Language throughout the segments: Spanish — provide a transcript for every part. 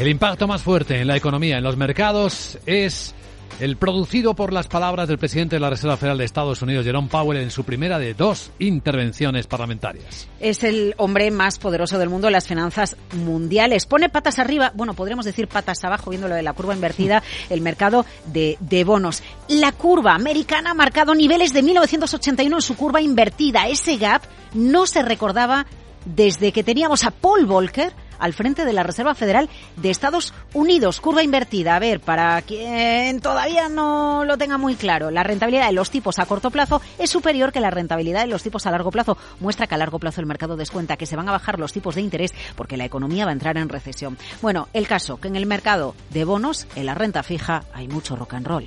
el impacto más fuerte en la economía, en los mercados, es el producido por las palabras del presidente de la Reserva Federal de Estados Unidos, Jerome Powell, en su primera de dos intervenciones parlamentarias. Es el hombre más poderoso del mundo en las finanzas mundiales. Pone patas arriba, bueno, podríamos decir patas abajo, viéndolo de la curva invertida, el mercado de, de bonos. La curva americana ha marcado niveles de 1981 en su curva invertida. Ese gap no se recordaba desde que teníamos a Paul Volcker al frente de la Reserva Federal de Estados Unidos. Curva invertida. A ver, para quien todavía no lo tenga muy claro, la rentabilidad de los tipos a corto plazo es superior que la rentabilidad de los tipos a largo plazo. Muestra que a largo plazo el mercado descuenta que se van a bajar los tipos de interés porque la economía va a entrar en recesión. Bueno, el caso que en el mercado de bonos, en la renta fija, hay mucho rock and roll.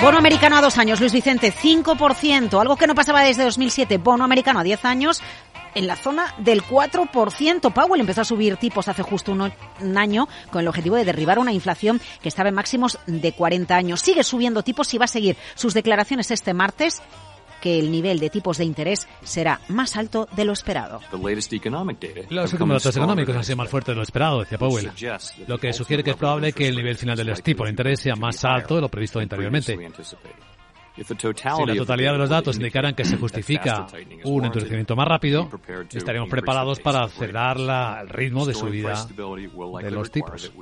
Bono americano a dos años, Luis Vicente, 5%, algo que no pasaba desde 2007. Bono americano a 10 años, en la zona del 4%. Powell empezó a subir tipos hace justo un, año con el objetivo de derribar una inflación que estaba en máximos de 40 años. Sigue subiendo tipos y va a seguir sus declaraciones este martes que el nivel de tipos de interés será más alto de lo esperado. Los últimos datos económicos han sido más fuertes de lo esperado, decía Powell, lo que sugiere que es probable que el nivel final de los tipos de interés sea más alto de lo previsto anteriormente. Si la totalidad de los datos indicaran que se justifica un endurecimiento más rápido, estaríamos preparados para acelerar el ritmo de subida de los tipos.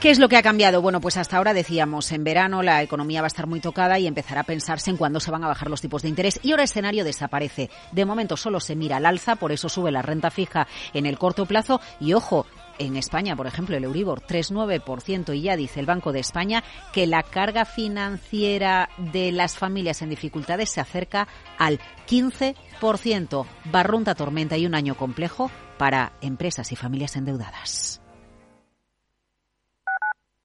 ¿Qué es lo que ha cambiado? Bueno, pues hasta ahora decíamos, en verano la economía va a estar muy tocada y empezará a pensarse en cuándo se van a bajar los tipos de interés. Y ahora el escenario desaparece. De momento solo se mira al alza, por eso sube la renta fija en el corto plazo. Y ojo, en España, por ejemplo, el Euribor 3,9% y ya dice el Banco de España que la carga financiera de las familias en dificultades se acerca al 15%. Barrunta tormenta y un año complejo para empresas y familias endeudadas.